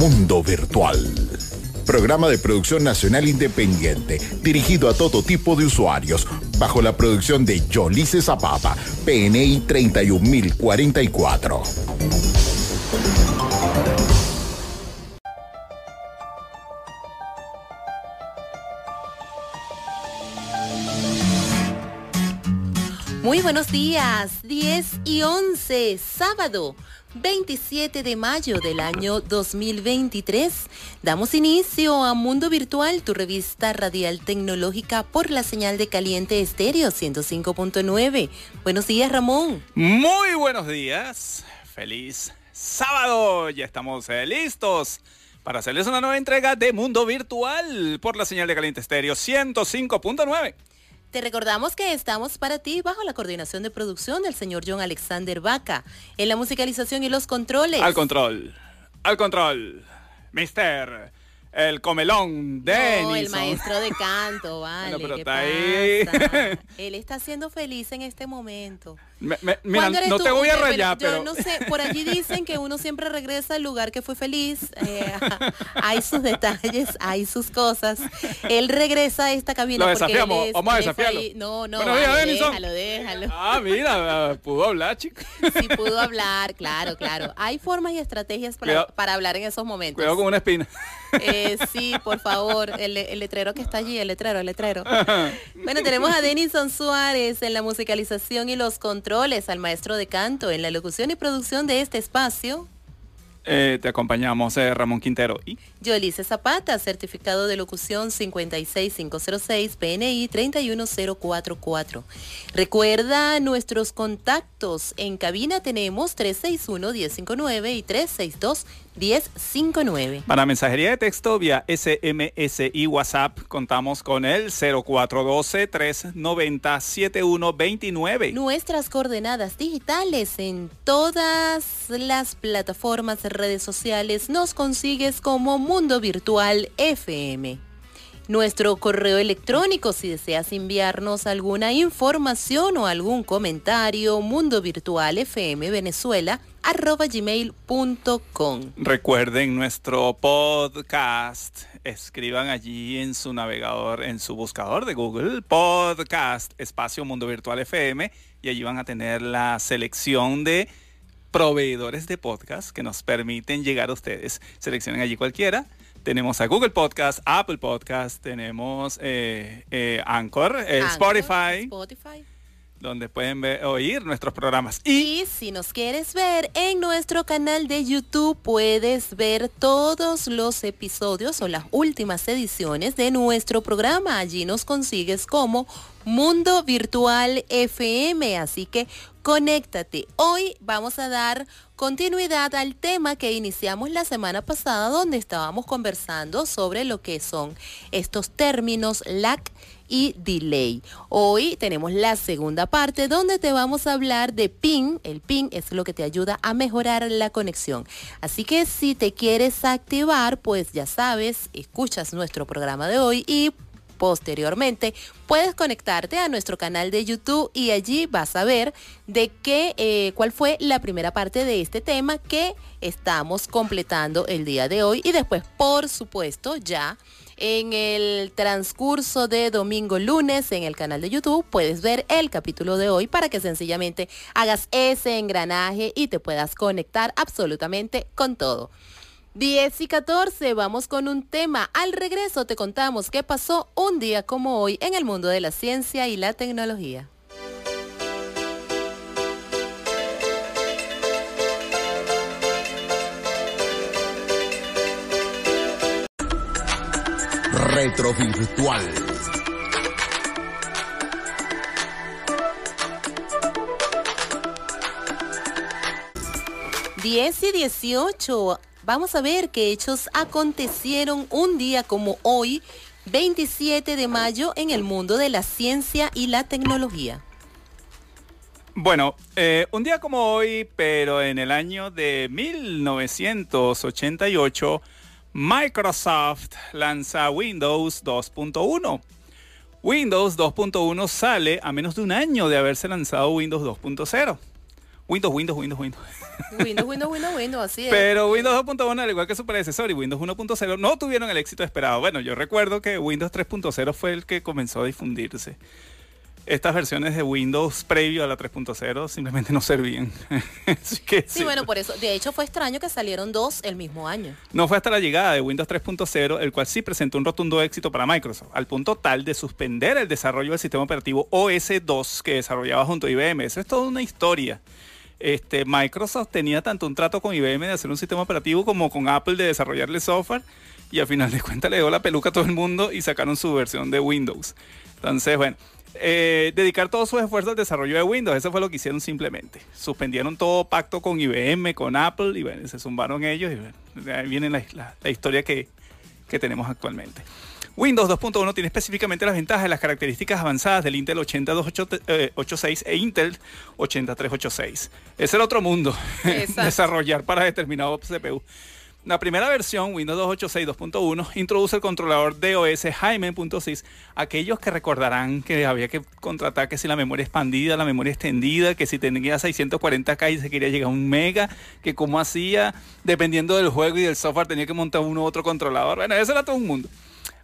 Mundo Virtual. Programa de producción nacional independiente, dirigido a todo tipo de usuarios, bajo la producción de Yolice Zapata, PNI 31044. Muy buenos días, 10 y 11, sábado 27 de mayo del año 2023. Damos inicio a Mundo Virtual, tu revista radial tecnológica por la señal de caliente estéreo 105.9. Buenos días, Ramón. Muy buenos días, feliz sábado, ya estamos eh, listos para hacerles una nueva entrega de Mundo Virtual por la señal de caliente estéreo 105.9. Te recordamos que estamos para ti bajo la coordinación de producción del señor John Alexander Vaca, en la musicalización y los controles. Al control, al control, mister el comelón de No, el maestro de canto, vale. pero ¿qué está ahí. Él está siendo feliz en este momento. Me- me- mira, ¿Cuándo eres no tú? te voy a Pero rayar, Yo pero... no sé, por allí dicen que uno siempre regresa al lugar que fue feliz. eh, hay sus detalles, hay sus cosas. Él regresa a esta cabina Lo porque él desafiamos, es- vamos a desafiarlo. No, no, Buenos días, vale, déjalo, déjalo. Ah, mira, pudo hablar, chico. Si pudo hablar, claro, claro. Hay formas y estrategias para, para hablar en esos momentos. Cuidado con una espina. Eh, sí, por favor, el, el letrero que está allí, el letrero, el letrero. Bueno, tenemos a Denison Suárez en la musicalización y los controles, al maestro de canto en la locución y producción de este espacio. Eh, te acompañamos, eh, Ramón Quintero. Y Yolice Zapata, certificado de locución 56506, PNI 31044. Recuerda nuestros contactos. En cabina tenemos 361-1059 y 362-1059. para mensajería de texto vía SMS y WhatsApp contamos con el 0412-390-7129. Nuestras coordenadas digitales en todas las plataformas, redes sociales, nos consigues como Mundo Virtual FM. Nuestro correo electrónico, si deseas enviarnos alguna información o algún comentario, mundo virtual fm venezuela arroba gmail.com. Recuerden nuestro podcast. Escriban allí en su navegador, en su buscador de Google, podcast, espacio Mundo Virtual FM, y allí van a tener la selección de proveedores de podcast que nos permiten llegar a ustedes. Seleccionen allí cualquiera. Tenemos a Google Podcast, Apple Podcast, tenemos eh, eh, Anchor, eh, Anchor, Spotify, Spotify. Donde pueden ver- oír nuestros programas. Y Y si nos quieres ver en nuestro canal de YouTube, puedes ver todos los episodios o las últimas ediciones de nuestro programa. Allí nos consigues como Mundo Virtual FM. Así que conéctate. Hoy vamos a dar continuidad al tema que iniciamos la semana pasada, donde estábamos conversando sobre lo que son estos términos lag y delay. Hoy tenemos la segunda parte donde te vamos a hablar de ping. El ping es lo que te ayuda a mejorar la conexión. Así que si te quieres activar, pues ya sabes, escuchas nuestro programa de hoy y posteriormente puedes conectarte a nuestro canal de YouTube y allí vas a ver de qué eh, cuál fue la primera parte de este tema que estamos completando el día de hoy y después por supuesto ya en el transcurso de domingo lunes en el canal de YouTube puedes ver el capítulo de hoy para que sencillamente hagas ese engranaje y te puedas conectar absolutamente con todo. 10 y 14, vamos con un tema. Al regreso te contamos qué pasó un día como hoy en el mundo de la ciencia y la tecnología. Retrovirtual. Diez y 18. Vamos a ver qué hechos acontecieron un día como hoy, 27 de mayo, en el mundo de la ciencia y la tecnología. Bueno, eh, un día como hoy, pero en el año de 1988, Microsoft lanza Windows 2.1. Windows 2.1 sale a menos de un año de haberse lanzado Windows 2.0. Windows, Windows, Windows, Windows. Windows, Windows, Windows, Windows, así es. Pero Windows 2.1, al igual que su predecesor y Windows 1.0, no tuvieron el éxito esperado. Bueno, yo recuerdo que Windows 3.0 fue el que comenzó a difundirse. Estas versiones de Windows previo a la 3.0 simplemente no servían. sí, sí, bueno, por eso. De hecho, fue extraño que salieron dos el mismo año. No fue hasta la llegada de Windows 3.0, el cual sí presentó un rotundo éxito para Microsoft, al punto tal de suspender el desarrollo del sistema operativo OS2 que desarrollaba junto a IBM. Eso es toda una historia este, Microsoft tenía tanto un trato con IBM de hacer un sistema operativo como con Apple de desarrollarle software y al final de cuentas le dio la peluca a todo el mundo y sacaron su versión de Windows. Entonces, bueno, eh, dedicar todos sus esfuerzos al desarrollo de Windows, eso fue lo que hicieron simplemente. Suspendieron todo pacto con IBM, con Apple y bueno, se zumbaron ellos y ahí viene la, historia que, que tenemos actualmente. Windows 2.1 tiene específicamente las ventajas de las características avanzadas del Intel 8286 e Intel 8386. Es el otro mundo, desarrollar para determinado CPU. La primera versión, Windows 286 2.1, introduce el controlador DOS Jaime.6. Aquellos que recordarán que había que contratar que si la memoria expandida, la memoria extendida, que si tenía 640K y se quería llegar a un mega, que cómo hacía, dependiendo del juego y del software, tenía que montar uno u otro controlador. Bueno, eso era todo un mundo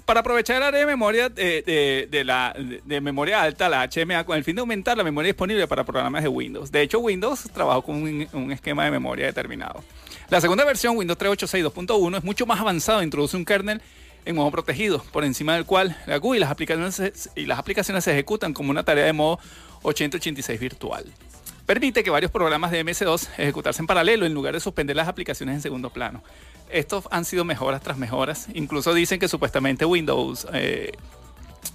para aprovechar el área de memoria de, la, de, memoria alta, la HMA, con el fin de aumentar la memoria disponible para programas de Windows. De hecho, Windows trabajó con un, esquema de memoria determinado. La segunda versión, Windows 386 2.1, es mucho más avanzado, introduce un kernel en modo protegido, por encima del cual la GUI y las aplicaciones, y las aplicaciones se ejecutan como una tarea de modo 8086 virtual. Permite que varios programas de MS2 ejecutarse en paralelo en lugar de suspender las aplicaciones en segundo plano estos han sido mejoras tras mejoras. Incluso dicen que supuestamente Windows, eh,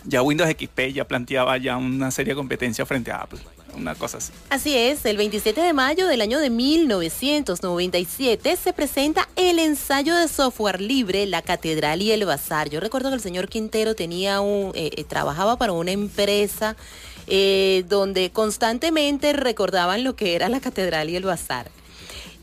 ya Windows XP ya planteaba ya una seria competencia frente a Apple. Una cosa así. Así es, el 27 de mayo del año de 1997 se presenta el ensayo de software libre, la Catedral y el Bazar. Yo recuerdo que el señor Quintero tenía un, eh, eh, trabajaba para una empresa donde constantemente recordaban lo que era la Catedral y el Bazar.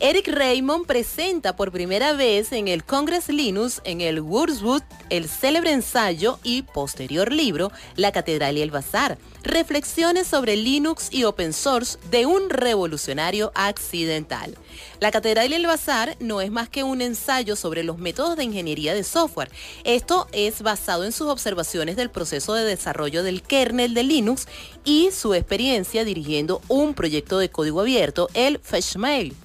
Eric Raymond presenta por primera vez en el Congress Linux, en el Wurzwood, el célebre ensayo y posterior libro La Catedral y el Bazar, reflexiones sobre Linux y open source de un revolucionario accidental. La Catedral y el Bazar no es más que un ensayo sobre los métodos de ingeniería de software. Esto es basado en sus observaciones del proceso de desarrollo del kernel de Linux y su experiencia dirigiendo un proyecto de código abierto, el Fetchmail.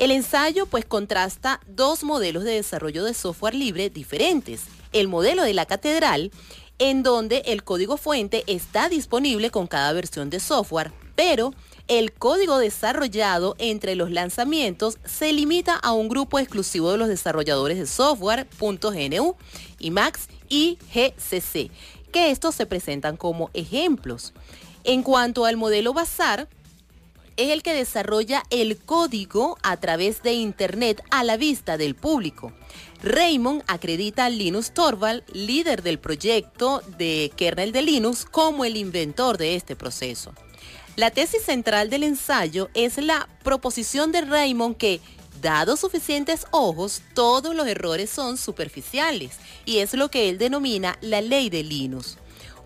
El ensayo pues contrasta dos modelos de desarrollo de software libre diferentes. El modelo de la catedral, en donde el código fuente está disponible con cada versión de software, pero el código desarrollado entre los lanzamientos se limita a un grupo exclusivo de los desarrolladores de software .gnu, IMAX y GCC, que estos se presentan como ejemplos. En cuanto al modelo Bazar, es el que desarrolla el código a través de Internet a la vista del público. Raymond acredita a Linus Torvald, líder del proyecto de kernel de Linux, como el inventor de este proceso. La tesis central del ensayo es la proposición de Raymond que, dados suficientes ojos, todos los errores son superficiales, y es lo que él denomina la ley de Linus.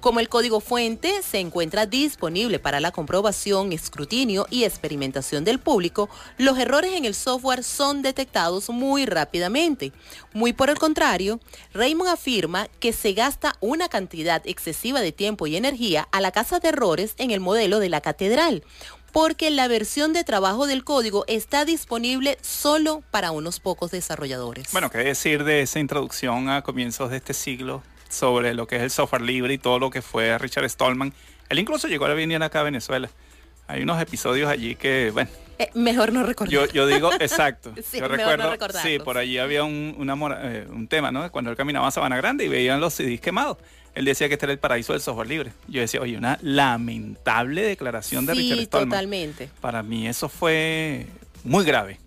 Como el código fuente se encuentra disponible para la comprobación, escrutinio y experimentación del público, los errores en el software son detectados muy rápidamente. Muy por el contrario, Raymond afirma que se gasta una cantidad excesiva de tiempo y energía a la casa de errores en el modelo de la catedral, porque la versión de trabajo del código está disponible solo para unos pocos desarrolladores. Bueno, ¿qué decir de esa introducción a comienzos de este siglo sobre lo que es el software libre y todo lo que fue Richard Stallman. Él incluso llegó a venir acá a Venezuela. Hay unos episodios allí que, bueno. Eh, mejor no recordar. Yo, yo digo, exacto. sí, yo recuerdo, sí, por allí había un, eh, un tema, ¿no? Cuando él caminaba a Sabana Grande y veían los CDs quemados. Él decía que este era el paraíso del software libre. Yo decía, oye, una lamentable declaración de Richard Stallman. totalmente. Para mí eso fue muy grave.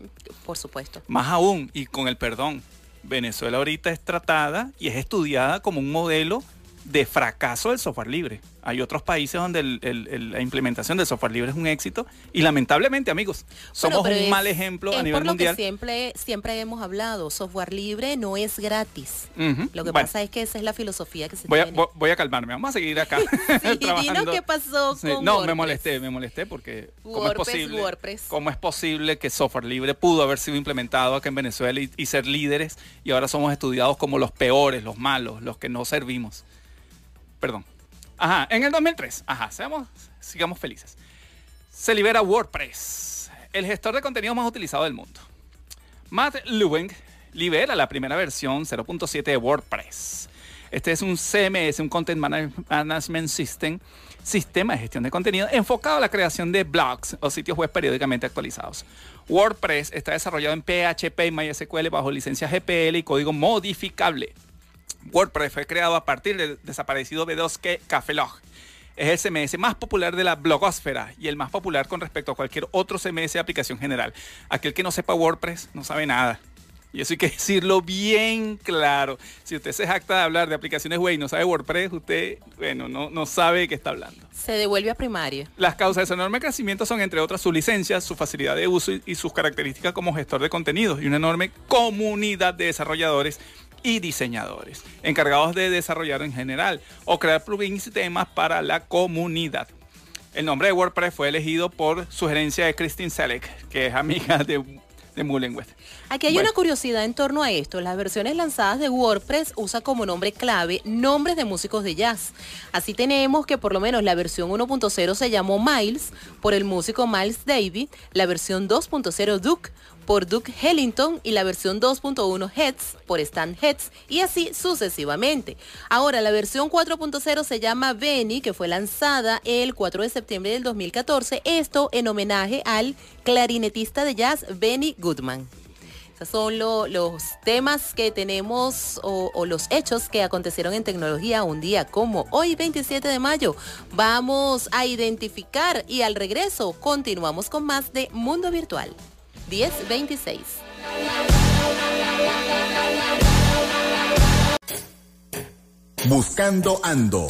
Por supuesto. Más aún, y con el perdón, Venezuela ahorita es tratada y es estudiada como un modelo de fracaso del software libre. Hay otros países donde la implementación del software libre es un éxito y lamentablemente, amigos, somos un mal ejemplo a nivel por mundial. Lo que siempre, siempre hemos hablado, software libre no es gratis. Lo que pasa es que esa es la filosofía que se voy tiene. A, voy a calmarme, vamos a seguir acá. sí, dinos qué pasó con No, me molesté, me molesté porque ¿cómo es posible, cómo es posible que software libre pudo haber sido implementado acá en Venezuela y, y ser líderes y ahora somos estudiados como los peores, los malos, los que no servimos. Perdón. Ajá, en el 2003, ajá, seamos, sigamos felices. Se libera WordPress, el gestor de contenido más utilizado del mundo. Matt Lewing libera la primera versión 0.7 de WordPress. Este es un CMS, un Content Management System, sistema de gestión de contenido enfocado a la creación de blogs o sitios web periódicamente actualizados. WordPress está desarrollado en PHP y MySQL bajo licencia GPL y código modificable. WordPress fue creado a partir del desaparecido B2K Cafelog. Es el CMS más popular de la blogosfera y el más popular con respecto a cualquier otro CMS de aplicación general. Aquel que no sepa WordPress no sabe nada. Y eso hay que decirlo bien claro. Si usted se jacta de hablar de aplicaciones web y no sabe WordPress, usted, bueno, no, no sabe de qué está hablando. Se devuelve a primaria. Las causas de su enorme crecimiento son, entre otras, su licencia, su facilidad de uso y, y sus características como gestor de contenidos y una enorme comunidad de desarrolladores y diseñadores, encargados de desarrollar en general o crear plugins y temas para la comunidad. El nombre de WordPress fue elegido por sugerencia de Christine Selleck, que es amiga de, de. Aquí hay una curiosidad en torno a esto. Las versiones lanzadas de WordPress usa como nombre clave nombres de músicos de jazz. Así tenemos que por lo menos la versión 1.0 se llamó Miles por el músico Miles Davis, la versión 2.0 Duke por Duke Ellington y la versión 2.1 Heads por Stan Heads y así sucesivamente. Ahora la versión 4.0 se llama Benny que fue lanzada el 4 de septiembre del 2014, esto en homenaje al clarinetista de jazz Benny Goodman. Esos son los temas que tenemos o, o, los hechos que acontecieron en tecnología un día como hoy 27 de mayo. Vamos a identificar y al regreso continuamos con más de Mundo Virtual. 1026. Buscando Ando.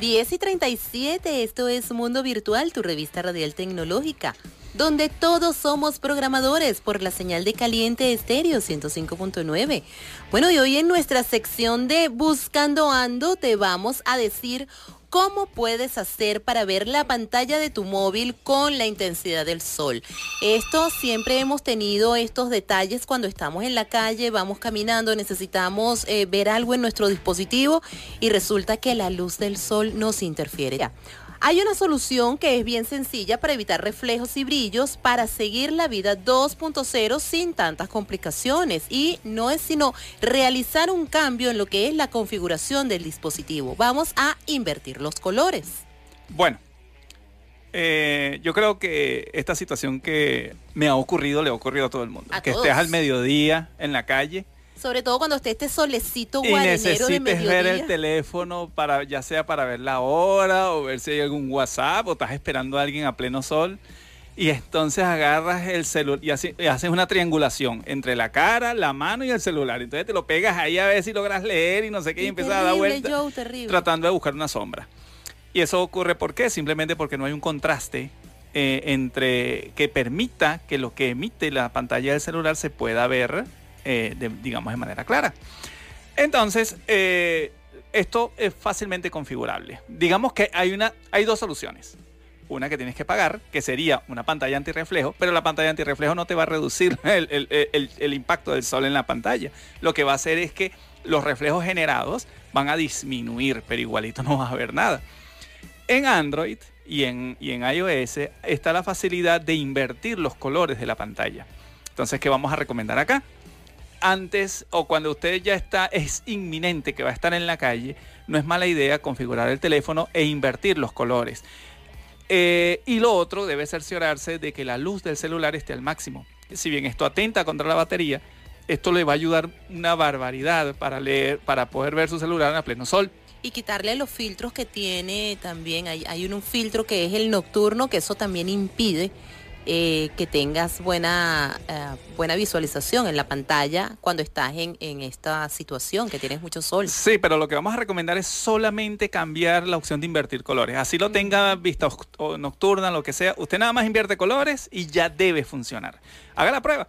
Diez y 37, esto es Mundo Virtual, tu revista radial tecnológica, donde todos somos programadores por la señal de caliente estéreo 105.9. Bueno, y hoy en nuestra sección de Buscando Ando te vamos a decir cómo puedes hacer para ver la pantalla de tu móvil con la intensidad del sol. Esto siempre hemos tenido estos detalles cuando estamos en la calle, vamos caminando, necesitamos eh, ver algo en nuestro dispositivo y resulta que la luz del sol nos interfiere. Ya. Hay una solución que es bien sencilla para evitar reflejos y brillos para seguir la vida 2.0 sin tantas complicaciones y no es sino realizar un cambio en lo que es la configuración del dispositivo. Vamos a invertir los colores. Bueno, eh, yo creo que esta situación que me ha ocurrido le ha ocurrido a todo el mundo. A que todos. estés al mediodía en la calle Sobre todo cuando esté este solecito y guarenero de mediodía. ver el teléfono para ya sea para ver la hora o ver si hay algún WhatsApp o estás esperando a alguien a pleno sol y entonces agarras el celular y, hace- y haces una triangulación entre la cara, la mano y el celular. Entonces te lo pegas ahí a ver si logras leer y no sé qué y, Y empiezas a dar vueltas tratando de buscar una sombra. Y eso ocurre ¿por qué? Simplemente porque no hay un contraste eh, entre que permita que lo que emite la pantalla del celular se pueda ver, eh, digamos, de manera clara. Entonces, eh, esto es fácilmente configurable. Digamos que hay, una, hay dos soluciones. Una que tienes que pagar, que sería una pantalla antirreflejo, pero la pantalla antirreflejo no te va a reducir el impacto del sol en la pantalla. Lo que va a hacer es que los reflejos generados van a disminuir, pero igualito no vas a ver nada. En Android y en, y en iOS está la facilidad de invertir los colores de la pantalla. Entonces, ¿qué vamos a recomendar acá? Antes o cuando usted ya está, es inminente que va a estar en la calle, no es mala idea configurar el teléfono e invertir los colores. Eh, y lo otro debe cerciorarse de que la luz del celular esté al máximo. Si bien esto atenta contra la batería, esto le va a ayudar una barbaridad para leer, para poder ver su celular a pleno sol. Y quitarle los filtros que tiene también. Hay, hay un filtro que es el nocturno, que eso también impide eh, que tengas buena, eh, buena visualización en la pantalla cuando estás en, en, esta situación, que tienes mucho sol. Sí, pero lo que vamos a recomendar es solamente cambiar la opción de invertir colores. Así lo tenga vista nocturna, lo que sea. Usted nada más invierte colores y ya debe funcionar. Haga la prueba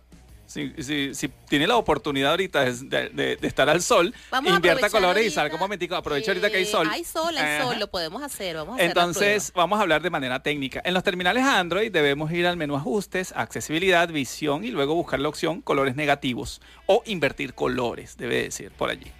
si, si, tiene la oportunidad ahorita de, estar al sol, invierta colores y salga un momentico, aprovecha ahorita que hay sol. Hay sol, hay sol, lo podemos hacer. Vamos a Entonces, vamos a hablar de manera técnica. En los terminales Android debemos ir al menú ajustes, accesibilidad, visión y luego buscar la opción colores negativos o invertir colores, debe decir por allí.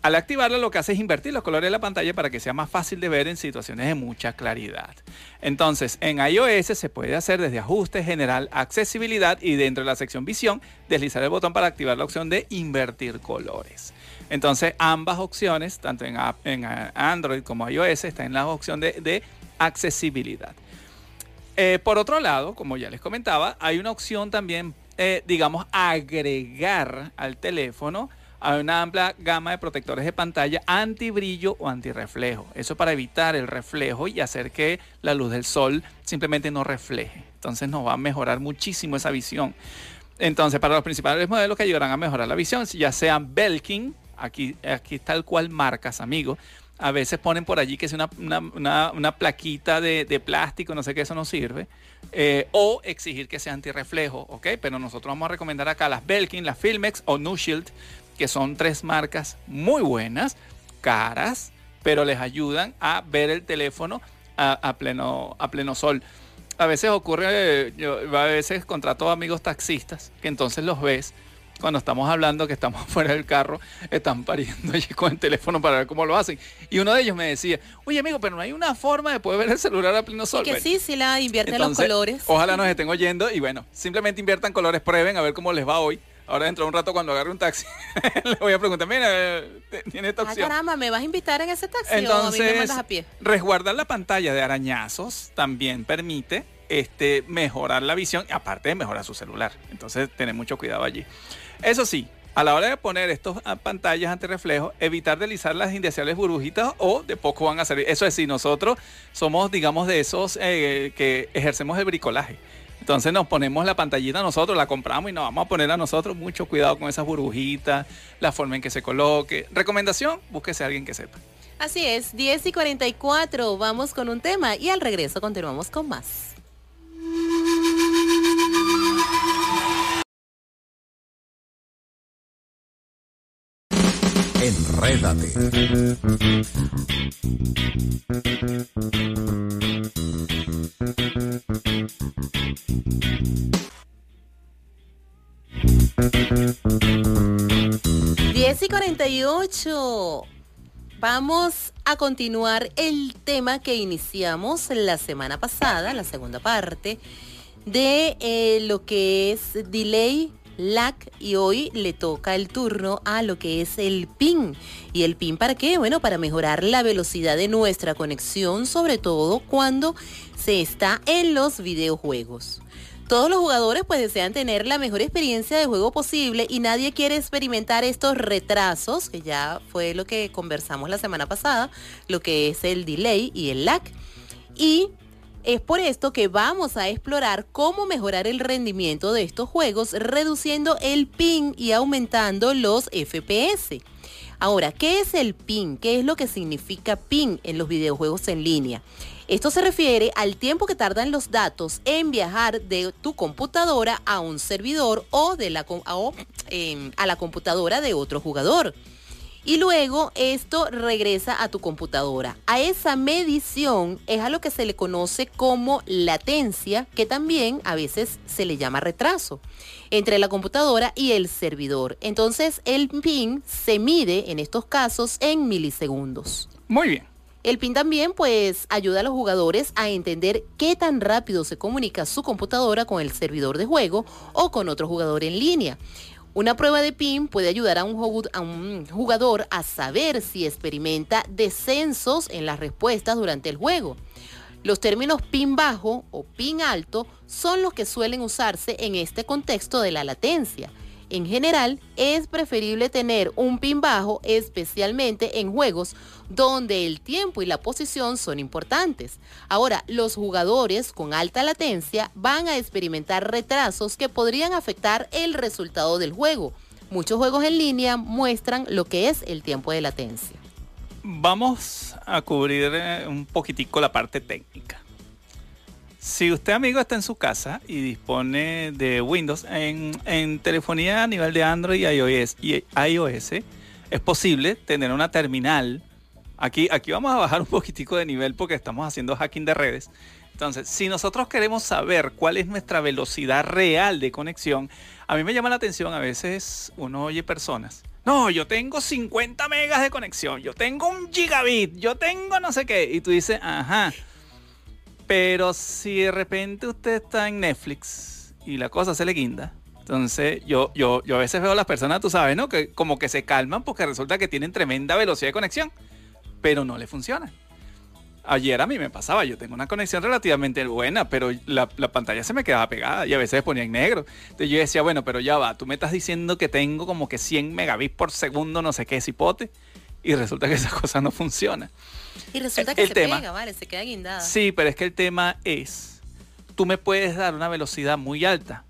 Al activarlo lo que hace es invertir los colores de la pantalla para que sea más fácil de ver en situaciones de mucha claridad. Entonces, en iOS se puede hacer desde ajuste general, accesibilidad y dentro de la sección visión, deslizar el botón para activar la opción de invertir colores. Entonces, ambas opciones, tanto en, Android como iOS, están en la opción de, accesibilidad. Eh, por otro lado, como ya les comentaba, hay una opción también, eh, digamos, agregar al teléfono hay una amplia gama de protectores de pantalla anti brillo o antirreflejo. Eso para evitar el reflejo y hacer que la luz del sol simplemente no refleje. Entonces nos va a mejorar muchísimo esa visión. Entonces, para los principales modelos que ayudarán a mejorar la visión, ya sean Belkin, aquí, aquí el cual marcas, amigos. A veces ponen por allí que es una, una, plaquita de, plástico, no sé qué, eso no sirve. Eh, o exigir que sea antirreflejo, ¿ok? Pero nosotros vamos a recomendar acá las Belkin, las Filmex o Nushield que son tres marcas muy buenas, caras, pero les ayudan a ver el teléfono a, pleno, a pleno sol. A veces ocurre, yo a veces contrato amigos taxistas, que entonces los ves cuando estamos hablando que estamos fuera del carro, están pariendo allí con el teléfono para ver cómo lo hacen. Y uno de ellos me decía, oye amigo, pero no hay una forma de poder ver el celular a pleno sol. que sí, sí la invierten los colores. Ojalá nos estén oyendo y bueno, simplemente inviertan colores, prueben a ver cómo les va hoy. Ahora dentro de un rato cuando agarre un taxi, le voy a preguntar, mira, tiene esta opción. Ah, caramba, ¿me vas a invitar en ese taxi Entonces, o a mí me mandas a pie? resguardar la pantalla de arañazos también permite este, mejorar la visión, aparte de mejorar su celular. Entonces, tener mucho cuidado allí. Eso sí, a la hora de poner estas pantallas ante reflejo, evitar deslizar las indeseables burbujitas o de poco van a salir. Eso es si nosotros somos, digamos, de esos eh, que ejercemos el bricolaje. Entonces nos ponemos la pantallita nosotros, la compramos y nos vamos a poner a nosotros mucho cuidado con esas burbujitas, la forma en que se coloque. Recomendación, búsquese a alguien que sepa. Así es, 10 y 44, vamos con un tema y al regreso continuamos con más. Enrédate. 48. Vamos a continuar el tema que iniciamos la semana pasada, la segunda parte, de eh, lo que es delay LAC y hoy le toca el turno a lo que es el PIN. ¿Y el PIN para qué? Bueno, para mejorar la velocidad de nuestra conexión, sobre todo cuando se está en los videojuegos. Todos los jugadores pues desean tener la mejor experiencia de juego posible y nadie quiere experimentar estos retrasos, que ya fue lo que conversamos la semana pasada, lo que es el delay y el lag. Y es por esto que vamos a explorar cómo mejorar el rendimiento de estos juegos reduciendo el ping y aumentando los FPS. Ahora, ¿qué es el ping? ¿Qué es lo que significa ping en los videojuegos en línea? Esto se refiere al tiempo que tardan los datos en viajar de tu computadora a un servidor o, de la, em, a la computadora de otro jugador. Y luego esto regresa a tu computadora. A esa medición es a lo que se le conoce como latencia, que también a veces se le llama retraso, entre la computadora y el servidor. Entonces el ping se mide en estos casos en milisegundos. Muy bien. El PIN también pues ayuda a los jugadores a entender qué tan rápido se comunica su computadora con el servidor de juego o con otro jugador en línea. Una prueba de PIN puede ayudar a un, jugador a saber si experimenta descensos en las respuestas durante el juego. Los términos PIN bajo o PIN alto son los que suelen usarse en este contexto de la latencia. En general, es preferible tener un pin bajo, especialmente en juegos donde el tiempo y la posición son importantes. Ahora, los jugadores con alta latencia van a experimentar retrasos que podrían afectar el resultado del juego. Muchos juegos en línea muestran lo que es el tiempo de latencia. Vamos a cubrir eh, un poquitico la parte técnica. Si usted, amigo, está en su casa y dispone de Windows, en, telefonía a nivel de Android y iOS, y iOS, es posible tener una terminal. Aquí, aquí vamos a bajar un poquitico de nivel porque estamos haciendo hacking de redes. Entonces, si nosotros queremos saber cuál es nuestra velocidad real de conexión, a mí me llama la atención, a veces uno oye personas. No, yo tengo 50 megas de conexión, yo tengo un gigabit, yo tengo no sé qué. Y tú dices, ajá, pero si de repente usted está en Netflix y la cosa se le guinda, entonces yo, yo, yo a veces veo a las personas, tú sabes, ¿no? Que como que se calman porque resulta que tienen tremenda velocidad de conexión, pero no le funciona. Ayer a mí me pasaba, yo tengo una conexión relativamente buena, pero la, pantalla se me quedaba pegada y a veces ponía en negro. Entonces yo decía, bueno, pero ya va, tú me estás diciendo que tengo como que 100 megabits por segundo, no sé qué, cipote, y resulta que esa cosa no funciona. Y resulta que se pega, vale, se queda guindada. Sí, pero es que el tema es, tú me puedes dar una velocidad muy alta,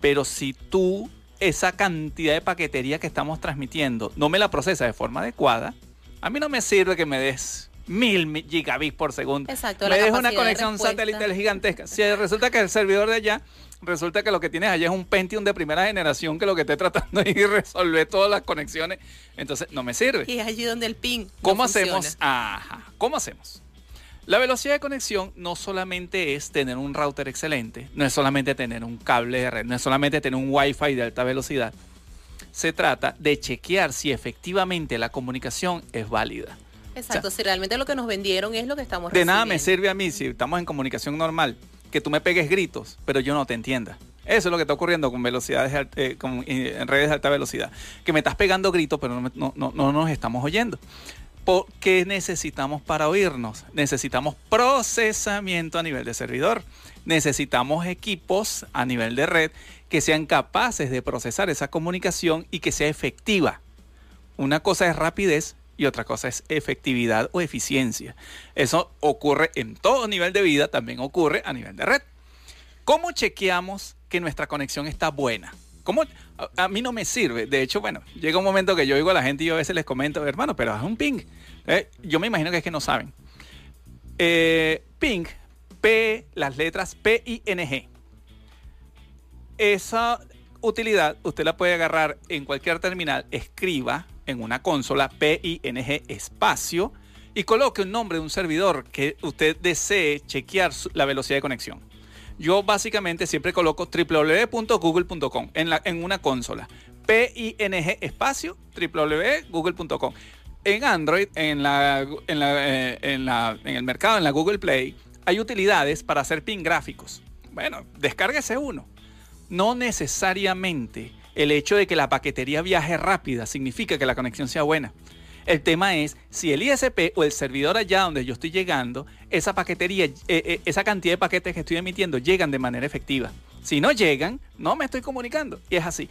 pero si tú esa cantidad de paquetería que estamos transmitiendo no me la procesa de forma adecuada, a mí no me sirve que me des mil gigabits por segundo. Exacto. Me des una conexión satelital gigantesca. Si resulta que el servidor de allá resulta que lo que tienes allá es un Pentium de primera generación que lo que esté tratando es resolver todas las conexiones, entonces no me sirve. Y es allí donde el ping. ¿Cómo hacemos? Ajá. ¿Cómo hacemos? La velocidad de conexión no solamente es tener un router excelente, no es solamente tener un cable de red, no es solamente tener un Wi-Fi de alta velocidad. Se trata de chequear si efectivamente la comunicación es válida. Exacto, si realmente lo que nos vendieron es lo que estamos De nada me sirve a mí si estamos en comunicación normal que tú me pegues gritos, pero yo no te entienda. Eso es lo que está ocurriendo con velocidades eh, en redes de alta velocidad. Que me estás pegando gritos, pero no, no, no nos estamos oyendo. ¿Qué necesitamos para oírnos? Necesitamos procesamiento a nivel de servidor. Necesitamos equipos a nivel de red que sean capaces de procesar esa comunicación y que sea efectiva. Una cosa es rapidez y otra cosa es efectividad o eficiencia. Eso ocurre en todo nivel de vida, también ocurre a nivel de red. ¿Cómo chequeamos que nuestra conexión está buena? ¿Cómo? A, mí no me sirve. De hecho, bueno, llega un momento que yo oigo a la gente y yo a veces les comento, hermano, pero haz un ping. Eh, yo me imagino que es que no saben. Eh, ping, P, las letras P y N G. Esa utilidad usted la puede agarrar en cualquier terminal, escriba en una consola PING espacio y coloque un nombre de un servidor que usted desee chequear la velocidad de conexión. Yo básicamente siempre coloco www.google.com en, una consola. PING espacio www.google.com. En Android, en, eh, en el mercado, en la Google Play, hay utilidades para hacer pin gráficos. Bueno, descárguese uno. No necesariamente el hecho de que la paquetería viaje rápida significa que la conexión sea buena. El tema es si el ISP o el servidor allá donde yo estoy llegando, esa paquetería, eh, eh, esa cantidad de paquetes que estoy emitiendo llegan de manera efectiva. Si no llegan, no me estoy comunicando. Y es así.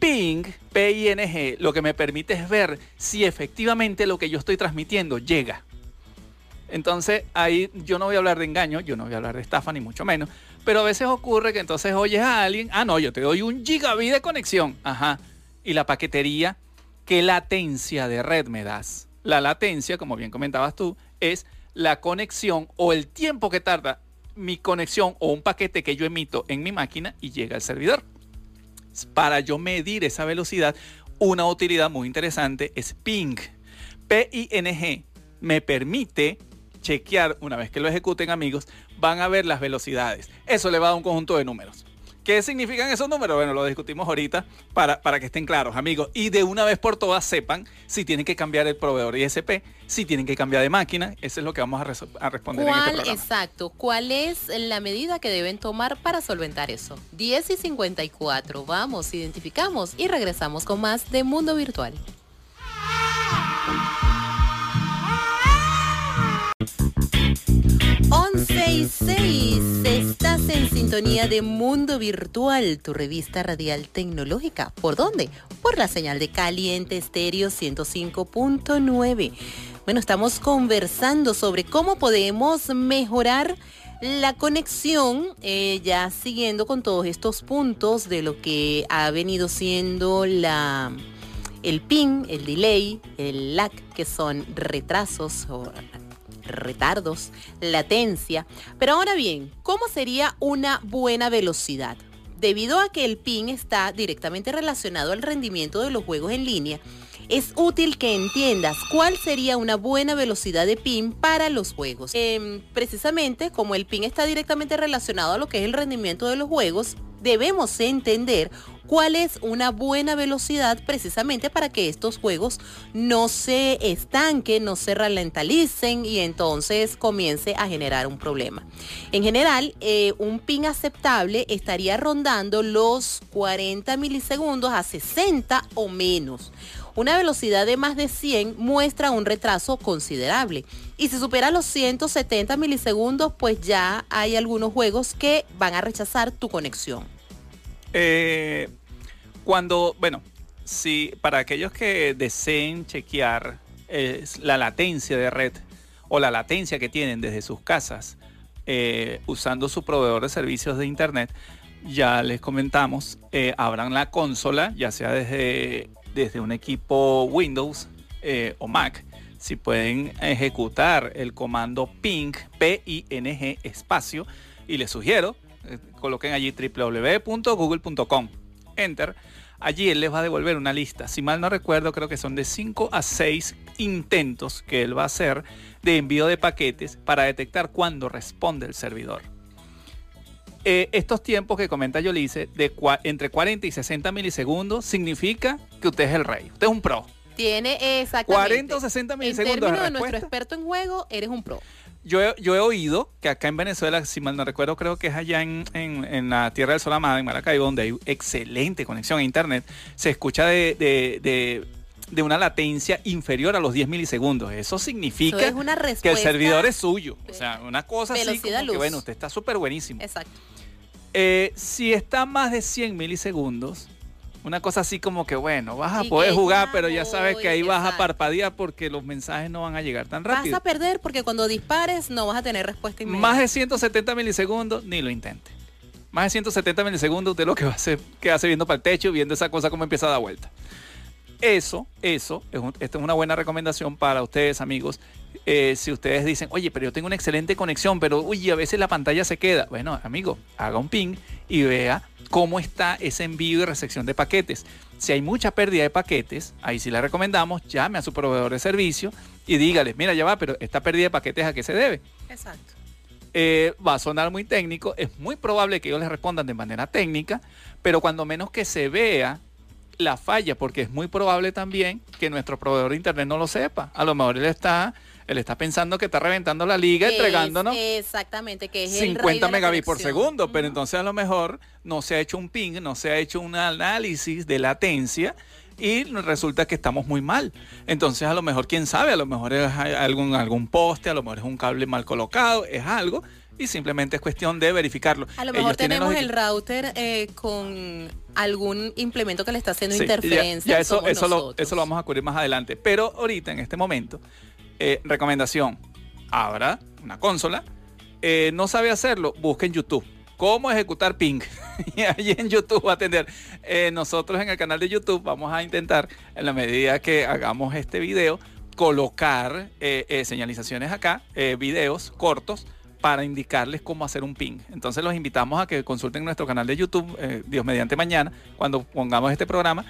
Ping, PING, lo que me permite es ver si efectivamente lo que yo estoy transmitiendo llega. Entonces ahí yo no voy a hablar de engaño, yo no voy a hablar de estafa ni mucho menos, pero a veces ocurre que entonces oyes a alguien, ah, no, yo te doy un gigabit de conexión. Ajá. Y la paquetería, ¿qué latencia de red me das? La latencia, como bien comentabas tú, es la conexión o el tiempo que tarda mi conexión o un paquete que yo emito en mi máquina y llega al servidor. Para yo medir esa velocidad, una utilidad muy interesante es ping. PING me permite chequear, una vez que lo ejecuten amigos, van a ver las velocidades. Eso le va a dar un conjunto de números. ¿Qué significan esos números? Bueno, lo discutimos ahorita para, para que estén claros, amigos. Y de una vez por todas sepan si tienen que cambiar el proveedor ISP, si tienen que cambiar de máquina. Eso es lo que vamos a, responder en este programa. Exacto. ¿Cuál es la medida que deben tomar para solventar eso? 10 y 54. Vamos, identificamos y regresamos con más de Mundo Virtual. 11 y 6. Estás en sintonía de Mundo Virtual, tu revista radial tecnológica. ¿Por dónde? Por la señal de Caliente Estéreo 105.9. Bueno, estamos conversando sobre cómo podemos mejorar la conexión, eh, ya siguiendo con todos estos puntos de lo que ha venido siendo la el ping, el delay, el lag, que son retrasos retardos, latencia. Pero ahora bien, ¿cómo sería una buena velocidad? Debido a que el ping está directamente relacionado al rendimiento de los juegos en línea, es útil que entiendas cuál sería una buena velocidad de ping para los juegos. Em, precisamente como el ping está directamente relacionado a lo que es el rendimiento de los juegos, debemos entender cuál es una buena velocidad precisamente para que estos juegos no se estanquen, no se ralentalicen y entonces comience a generar un problema. En general, eh, un ping aceptable estaría rondando los 40 milisegundos a 60 o menos. Una velocidad de más de 100 muestra un retraso considerable. Y si supera los 170 milisegundos, pues ya hay algunos juegos que van a rechazar tu conexión. Eh, cuando, bueno, si para aquellos que deseen chequear eh, la latencia de red o la latencia que tienen desde sus casas eh, usando su proveedor de servicios de internet, ya les comentamos, eh, abran la consola, ya sea desde, desde un equipo Windows o Mac, si pueden ejecutar el comando ping, P-I-N-G espacio, y les sugiero, coloquen allí www.google.com, enter, allí él les va a devolver una lista. Si mal no recuerdo, creo que son de 5 a 6 intentos que él va a hacer de envío de paquetes para detectar cuándo responde el servidor. Eh, estos tiempos que comenta Yolice, de entre 40 y 60 milisegundos, significa que usted es el rey. Usted es un pro. Tiene exactamente. 40 o 60 milisegundos. En términos de, nuestro experto en juego, eres un pro. Yo he, yo he, oído que acá en Venezuela, si mal no recuerdo, creo que es allá en, en, la Tierra del Sol Amada, en Maracaibo, donde hay excelente conexión a Internet, se escucha de, de, de, una latencia inferior a los 10 milisegundos. Eso significa que el servidor es suyo. O sea, una cosa así como que, bueno, usted está súper buenísimo. Exacto. Eh, si está más de 100 milisegundos, una cosa así como que, bueno, vas a poder jugar, pero ya sabes que ahí vas a parpadear porque los mensajes no van a llegar tan rápido. Vas a perder porque cuando dispares no vas a tener respuesta inmediata. Más de 170 milisegundos, ni lo intente. Más de 170 milisegundos, usted lo que va a hacer, que hace viendo para el techo, viendo esa cosa como empieza a dar vuelta. Eso, eso, es esta es una buena recomendación para ustedes, amigos. Eh, si ustedes dicen, oye, pero yo tengo una excelente conexión, pero uy, a veces la pantalla se queda. Bueno, amigo, haga un ping y vea cómo está ese envío y recepción de paquetes. Si hay mucha pérdida de paquetes, ahí sí le recomendamos, llame a su proveedor de servicio y dígale, mira, ya va, pero esta pérdida de paquetes a qué se debe. Exacto. Eh, va a sonar muy técnico, es muy probable que ellos les respondan de manera técnica, pero cuando menos que se vea la falla, porque es muy probable también que nuestro proveedor de internet no lo sepa. A lo mejor él está él está pensando que está reventando la liga, entregándonos exactamente, que es 50 megabits por segundo, pero entonces a lo mejor no se ha hecho un ping, no se ha hecho un análisis de latencia y resulta que estamos muy mal. Entonces a lo mejor, quién sabe, a lo mejor es algún, algún poste, a lo mejor es un cable mal colocado, es algo y simplemente es cuestión de verificarlo. A lo mejor tenemos el router eh, con algún implemento que le está haciendo interferencia. Ya, eso, eso, lo, eso lo vamos a cubrir más adelante. Pero ahorita, en este momento, eh, recomendación, abra una consola. Eh, no sabe hacerlo, busque en YouTube. ¿Cómo ejecutar ping? y ahí en YouTube va a. Eh, nosotros en el canal de YouTube vamos a intentar, en la medida que hagamos este video, colocar señalizaciones acá, videos cortos para indicarles cómo hacer un ping. Entonces los invitamos a que consulten nuestro canal de YouTube, Dios mediante mañana, cuando pongamos este programa,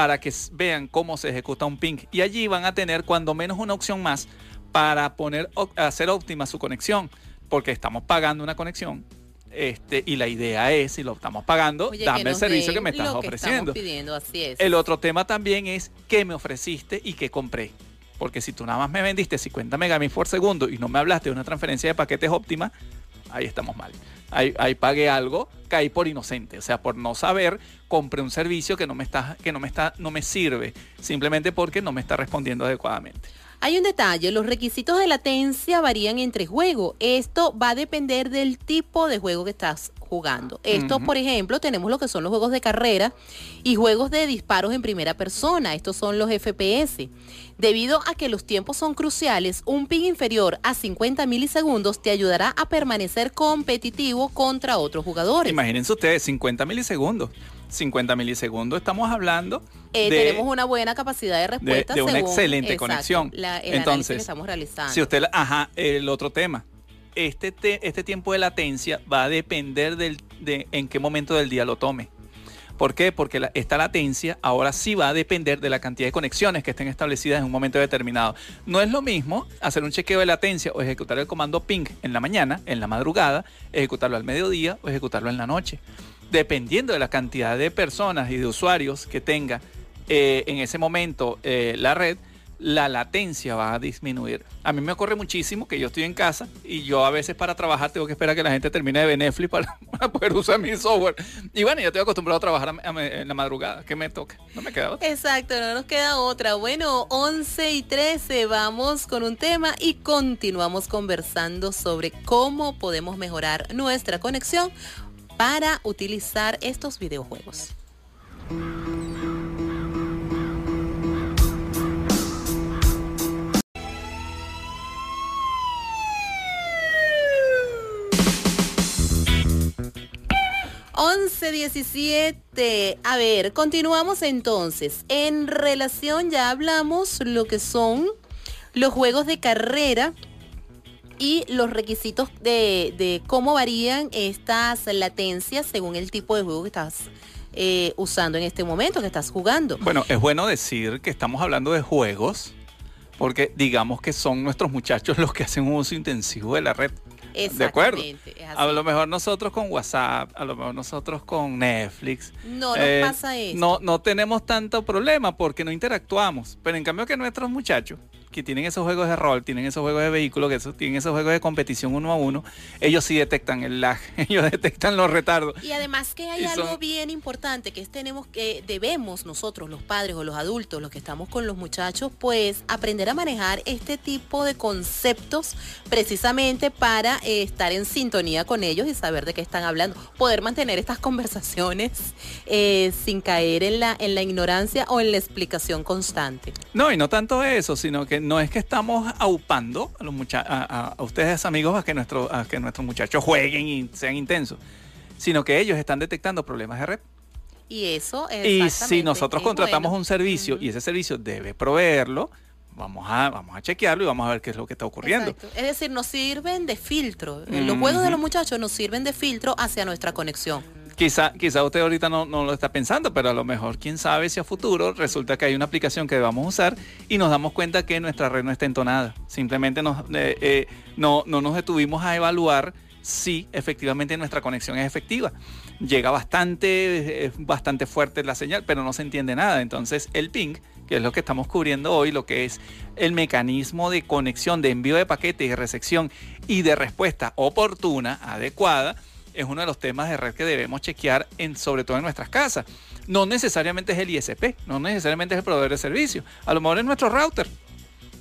para que vean cómo se ejecuta un ping. Y allí van a tener cuando menos una opción más para poner, hacer óptima su conexión, porque estamos pagando una conexión. Este, y la idea es, si lo estamos pagando, dame el servicio que me estás ofreciendo. El otro tema también es qué me ofreciste y qué compré. Porque si tú nada más me vendiste 50 megabits por segundo y no me hablaste de una transferencia de paquetes óptima, ahí estamos mal. Ahí, pagué algo, caí por inocente. O sea, por no saber, compré un servicio que no me está, que no me está, no me sirve, simplemente porque no me está respondiendo adecuadamente. Hay un detalle, los requisitos de latencia varían entre juegos. Esto va a depender del tipo de juego que estás jugando. Esto, por ejemplo, tenemos lo que son los juegos de carrera y juegos de disparos en primera persona. Estos son los FPS. Debido a que los tiempos son cruciales, un ping inferior a 50 milisegundos te ayudará a permanecer competitivo contra otros jugadores. Imagínense ustedes, 50 milisegundos. 50 milisegundos estamos hablando eh, tenemos una buena capacidad de respuesta de, una excelente conexión entonces estamos realizando si usted ajá el otro tema este, este tiempo de latencia va a depender del, de en qué momento del día lo tome. ¿Por qué? Porque esta latencia ahora sí va a depender de la cantidad de conexiones que estén establecidas en un momento determinado. No es lo mismo hacer un chequeo de latencia o ejecutar el comando ping en la mañana, en la madrugada, ejecutarlo al mediodía o ejecutarlo en la noche. Dependiendo de la cantidad de personas y de usuarios que tenga eh, en ese momento eh, la red, la latencia va a disminuir. A mí me ocurre muchísimo que yo estoy en casa y yo a veces para trabajar tengo que esperar que la gente termine de ver Netflix para, poder usar mi software. Y bueno, yo estoy acostumbrado a trabajar en la madrugada, que me toca. No me queda otra. Exacto, no nos queda otra. Bueno, 11 y 13 vamos con un tema y continuamos conversando sobre cómo podemos mejorar nuestra conexión para utilizar estos videojuegos. 11.17. A ver, continuamos entonces. En relación, ya hablamos lo que son los juegos de carrera y los requisitos de, cómo varían estas latencias según el tipo de juego que estás eh, usando en este momento, que estás jugando. Bueno, es bueno decir que estamos hablando de juegos porque digamos que son nuestros muchachos los que hacen un uso intensivo de la red. ¿De acuerdo? A lo mejor nosotros con WhatsApp, a lo mejor nosotros con Netflix. No nos eh, pasa eso. No, no tenemos tanto problema porque no interactuamos. Pero en cambio que nuestros muchachos que tienen esos juegos de rol, tienen esos juegos de vehículos, que tienen esos juegos de competición uno a uno, ellos sí detectan el lag, ellos detectan los retardos. Y además que hay algo bien importante que es tenemos que debemos nosotros los padres o los adultos, los que estamos con los muchachos, pues aprender a manejar este tipo de conceptos precisamente para eh, estar en sintonía con ellos y saber de qué están hablando, poder mantener estas conversaciones eh, sin caer en la en la ignorancia o en la explicación constante. No, y no tanto eso, sino que no es que estamos aupando a, los a, ustedes amigos a que, nuestro, a que nuestros muchachos jueguen y sean intensos, sino que ellos están detectando problemas de red. Y eso es. Y si nosotros contratamos un servicio y ese servicio debe proveerlo, vamos a, vamos a chequearlo y vamos a ver qué es lo que está ocurriendo. Es decir, nos sirven de filtro. Los juegos de los muchachos nos sirven de filtro hacia nuestra conexión. Quizá, quizá usted ahorita no, lo está pensando, pero a lo mejor, quién sabe si a futuro resulta que hay una aplicación que vamos a usar y nos damos cuenta que nuestra red no está entonada. Simplemente nos, eh, eh, no, no nos detuvimos a evaluar si efectivamente nuestra conexión es efectiva. Llega bastante, bastante fuerte la señal, pero no se entiende nada. Entonces el ping, que es lo que estamos cubriendo hoy, lo que es el mecanismo de conexión, de envío de paquetes y recepción y de respuesta oportuna, adecuada, es uno de los temas de red que debemos chequear, en, sobre todo en nuestras casas. No necesariamente es el ISP, no necesariamente es el proveedor de servicio, a lo mejor es nuestro router.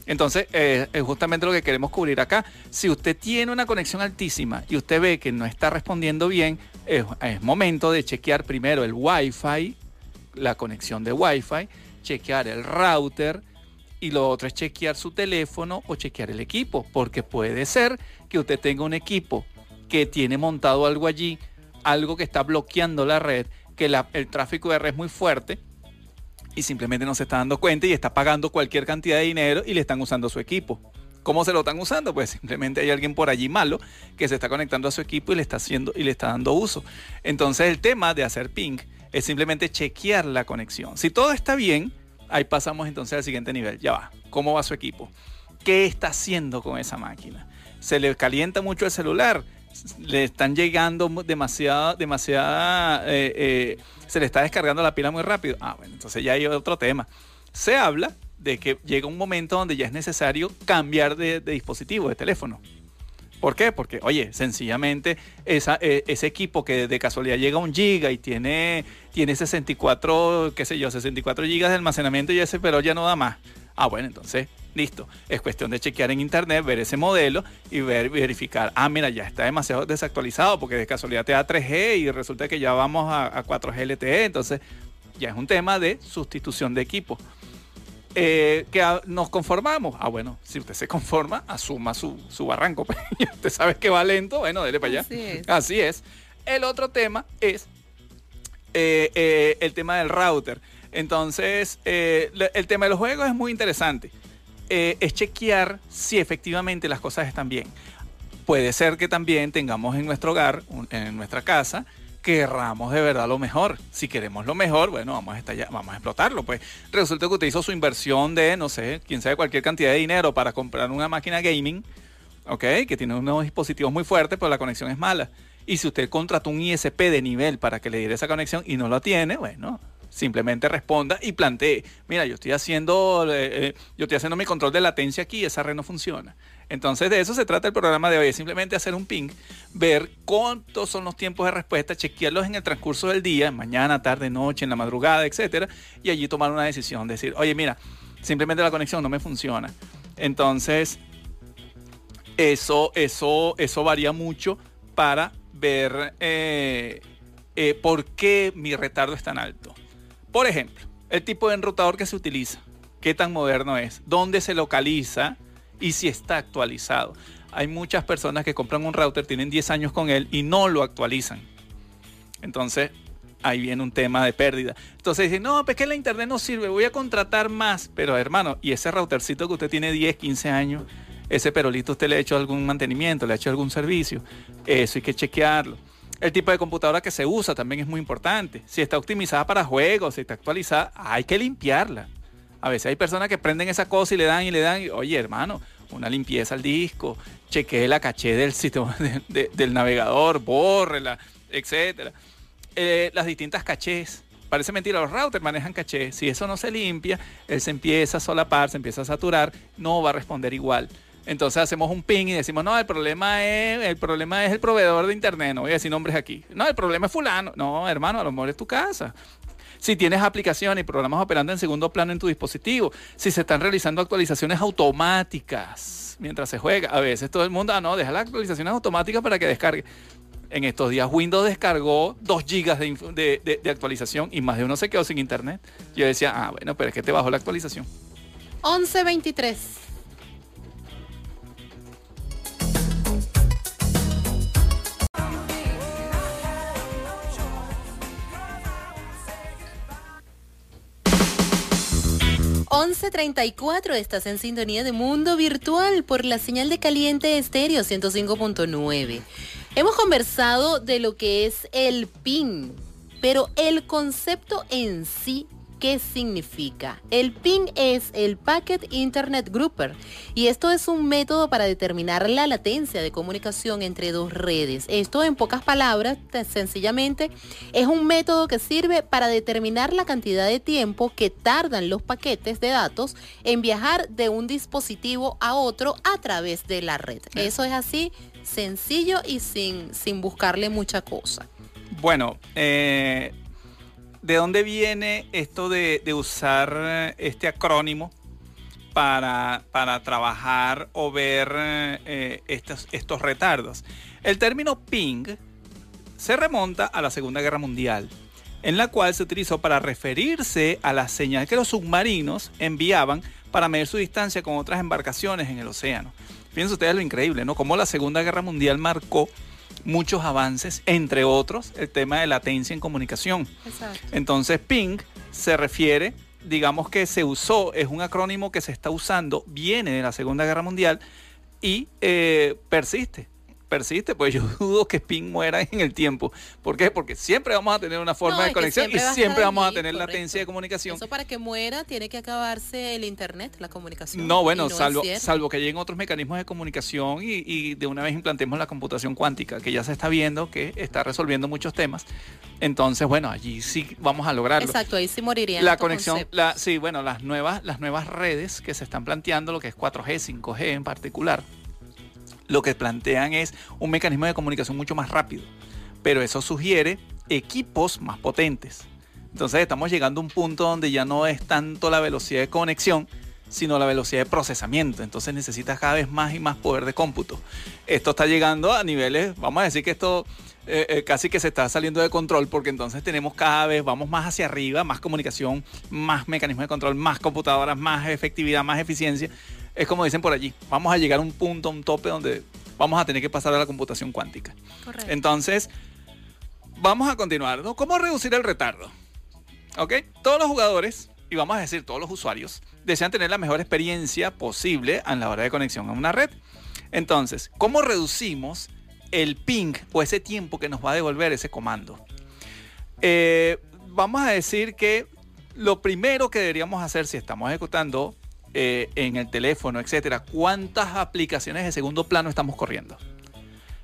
Entonces, eh, es justamente lo que queremos cubrir acá. Si usted tiene una conexión altísima y usted ve que no está respondiendo bien, es, es momento de chequear primero el Wi-Fi, la conexión de Wi-Fi, chequear el router, y lo otro es chequear su teléfono o chequear el equipo, porque puede ser que usted tenga un equipo que tiene montado algo allí, algo que está bloqueando la red, que el tráfico de red es muy fuerte y simplemente no se está dando cuenta y está pagando cualquier cantidad de dinero y le están usando su equipo. ¿Cómo se lo están usando? Pues simplemente hay alguien por allí malo que se está conectando a su equipo y le está haciendo y le está dando uso. Entonces el tema de hacer ping es simplemente chequear la conexión. Si todo está bien, ahí pasamos entonces al siguiente nivel. Ya va. ¿Cómo va su equipo? ¿Qué está haciendo con esa máquina? ¿Se le calienta mucho el celular? Le están llegando demasiada, demasiada, eh, eh, se le está descargando la pila muy rápido. Ah, bueno, entonces ya hay otro tema. Se habla de que llega un momento donde ya es necesario cambiar de, dispositivo, de teléfono. ¿Por qué? Porque, oye, sencillamente eh, ese equipo que de casualidad llega a un giga y tiene, tiene 64, qué sé yo, 64 gigas de almacenamiento y ese pero ya no da más Ah, bueno, entonces Listo. Es cuestión de chequear en internet, ver ese modelo y ver, verificar. Ah, mira, ya está demasiado desactualizado porque de casualidad te da 3G y resulta que ya vamos a, 4G LTE. Entonces, ya es un tema de sustitución de equipo. Eh, que nos conformamos. Ah, bueno, si usted se conforma, asuma su, su barranco. usted sabe que va lento, bueno, dele para allá. Así es. El otro tema es eh, eh, el tema del router. Entonces, el tema de los juegos es muy interesante. Eh, es chequear si efectivamente las cosas están bien. Puede ser que también tengamos en nuestro hogar, en nuestra casa, querramos de verdad lo mejor. Si queremos lo mejor, bueno, vamos a, estallar, vamos a explotarlo. Pues resulta que usted hizo su inversión de, no sé, quién sabe, cualquier cantidad de dinero para comprar una máquina gaming, ¿ok? Que tiene unos dispositivos muy fuertes, pero la conexión es mala. Y si usted contrató un ISP de nivel para que le diera esa conexión y no lo tiene, bueno, simplemente responda y plantee, mira, yo estoy haciendo, eh, eh, yo estoy haciendo mi control de latencia aquí esa red no funciona. Entonces de eso se trata el programa de hoy, es simplemente hacer un ping, ver cuántos son los tiempos de respuesta, chequearlos en el transcurso del día, mañana, tarde, noche, en la madrugada, etcétera, y allí tomar una decisión, decir, oye, mira, simplemente la conexión no me funciona. Entonces, eso, eso, eso varía mucho para ver eh, por qué mi retardo es tan alto. Por ejemplo, el tipo de enrutador que se utiliza, qué tan moderno es, dónde se localiza y si está actualizado. Hay muchas personas que compran un router, tienen 10 años con él y no lo actualizan. Entonces, ahí viene un tema de pérdida. Entonces dicen, no, pues que la internet no sirve, voy a contratar más. Pero hermano, y ese routercito que usted tiene 10, 15 años, ese perolito usted le ha hecho algún mantenimiento, le ha hecho algún servicio. Eso hay que chequearlo. El tipo de computadora que se usa también es muy importante. Si está optimizada para juegos, si está actualizada, hay que limpiarla. A veces hay personas que prenden esa cosa y le dan y le dan, oye hermano, una limpieza al disco, chequee la caché del sistema del navegador, bórrela, etc. Eh, las distintas cachés. Parece mentira, los routers manejan caché. Si eso no se limpia, él se empieza a solapar, se empieza a saturar, no va a responder igual. Entonces hacemos un ping y decimos, no, el problema es el problema es el proveedor de internet, no voy a decir nombres aquí. No, el problema es fulano. No, hermano, a lo mejor es tu casa. Si tienes aplicaciones y programas operando en segundo plano en tu dispositivo, si se están realizando actualizaciones automáticas mientras se juega, a veces todo el mundo, ah, no, deja las actualizaciones automáticas para que descargue. En estos días Windows descargó 2 gigas de, de actualización y más de uno se quedó sin internet. Yo decía, ah, bueno, pero es que te bajó la actualización. 1123. 11.34, estás en sintonía de Mundo Virtual por la señal de caliente estéreo 105.9. Hemos conversado de lo que es el PIN, pero el concepto en sí ¿Qué significa? El PIN es el Packet Internet Grouper y esto es un método para determinar la latencia de comunicación entre dos redes. Esto en pocas palabras, sencillamente, es un método que sirve para determinar la cantidad de tiempo que tardan los paquetes de datos en viajar de un dispositivo a otro a través de la red. Eso es así, sencillo y sin, sin buscarle mucha cosa. Bueno, eh, ¿de dónde viene esto de, usar eh, este acrónimo para, trabajar o ver eh, estos, estos retardos? El término ping se remonta a la Segunda Guerra Mundial, en la cual se utilizó para referirse a la señal que los submarinos enviaban para medir su distancia con otras embarcaciones en el océano. Fíjense ustedes lo increíble, ¿no? Cómo la Segunda Guerra Mundial marcó muchos avances, entre otros el tema de latencia en comunicación. Entonces, ping se refiere, digamos que se usó, es un acrónimo que se está usando, viene de la Segunda Guerra Mundial y eh, persiste persiste, pues yo dudo que Spin muera en el tiempo. ¿Por qué? Porque siempre vamos a tener una forma de conexión y siempre vamos a tener latencia de comunicación. Eso para que muera tiene que acabarse el internet, la comunicación. No, bueno, salvo, salvo que lleguen otros mecanismos de comunicación y, de una vez implantemos la computación cuántica, que ya se está viendo que está resolviendo muchos temas. Entonces, bueno, allí sí vamos a lograrlo. Exacto, ahí sí moriría. La conexión, la, sí, bueno, las nuevas, las nuevas redes que se están planteando, lo que es 4G, 5G en particular, lo que plantean es un mecanismo de comunicación mucho más rápido, pero eso sugiere equipos más potentes. Entonces estamos llegando a un punto donde ya no es tanto la velocidad de conexión, sino la velocidad de procesamiento. Entonces necesitas cada vez más y más poder de cómputo. Esto está llegando a niveles, vamos a decir que esto eh, eh, casi que se está saliendo de control porque entonces tenemos cada vez, vamos más hacia arriba, más comunicación, más mecanismos de control, más computadoras, más efectividad, más eficiencia. Es como dicen por allí, vamos a llegar a un punto, a un tope donde vamos a tener que pasar a la computación cuántica. Correcto. Entonces, vamos a continuar. ¿Cómo reducir el retardo? ¿Ok? Todos los jugadores, y vamos a decir todos los usuarios, desean tener la mejor experiencia posible a la hora de conexión a una red. Entonces, ¿cómo reducimos el ping o ese tiempo que nos va a devolver ese comando. Eh, vamos a decir que lo primero que deberíamos hacer si estamos ejecutando eh, en el teléfono, etcétera, cuántas aplicaciones de segundo plano estamos corriendo.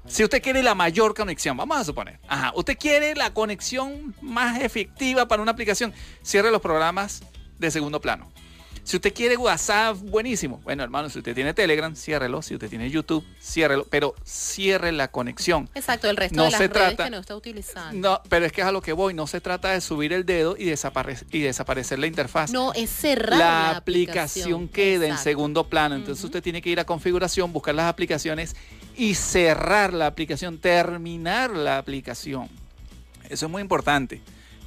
Si usted quiere la mayor conexión, vamos a suponer, ajá, usted quiere la conexión más efectiva para una aplicación, cierre los programas de segundo plano. Si usted quiere WhatsApp, buenísimo. Bueno, hermano, si usted tiene Telegram, ciérrelo. Si usted tiene YouTube, ciérrelo. Pero cierre la conexión. Exacto, el resto de las redes que no está utilizando. No, pero es que es a lo que voy. No se trata de subir el dedo y, y desaparecer la interfaz. No, es cerrar la, aplicación. queda en segundo plano. Entonces usted tiene que ir a configuración, buscar las aplicaciones y cerrar la aplicación, terminar la aplicación. Eso es muy importante.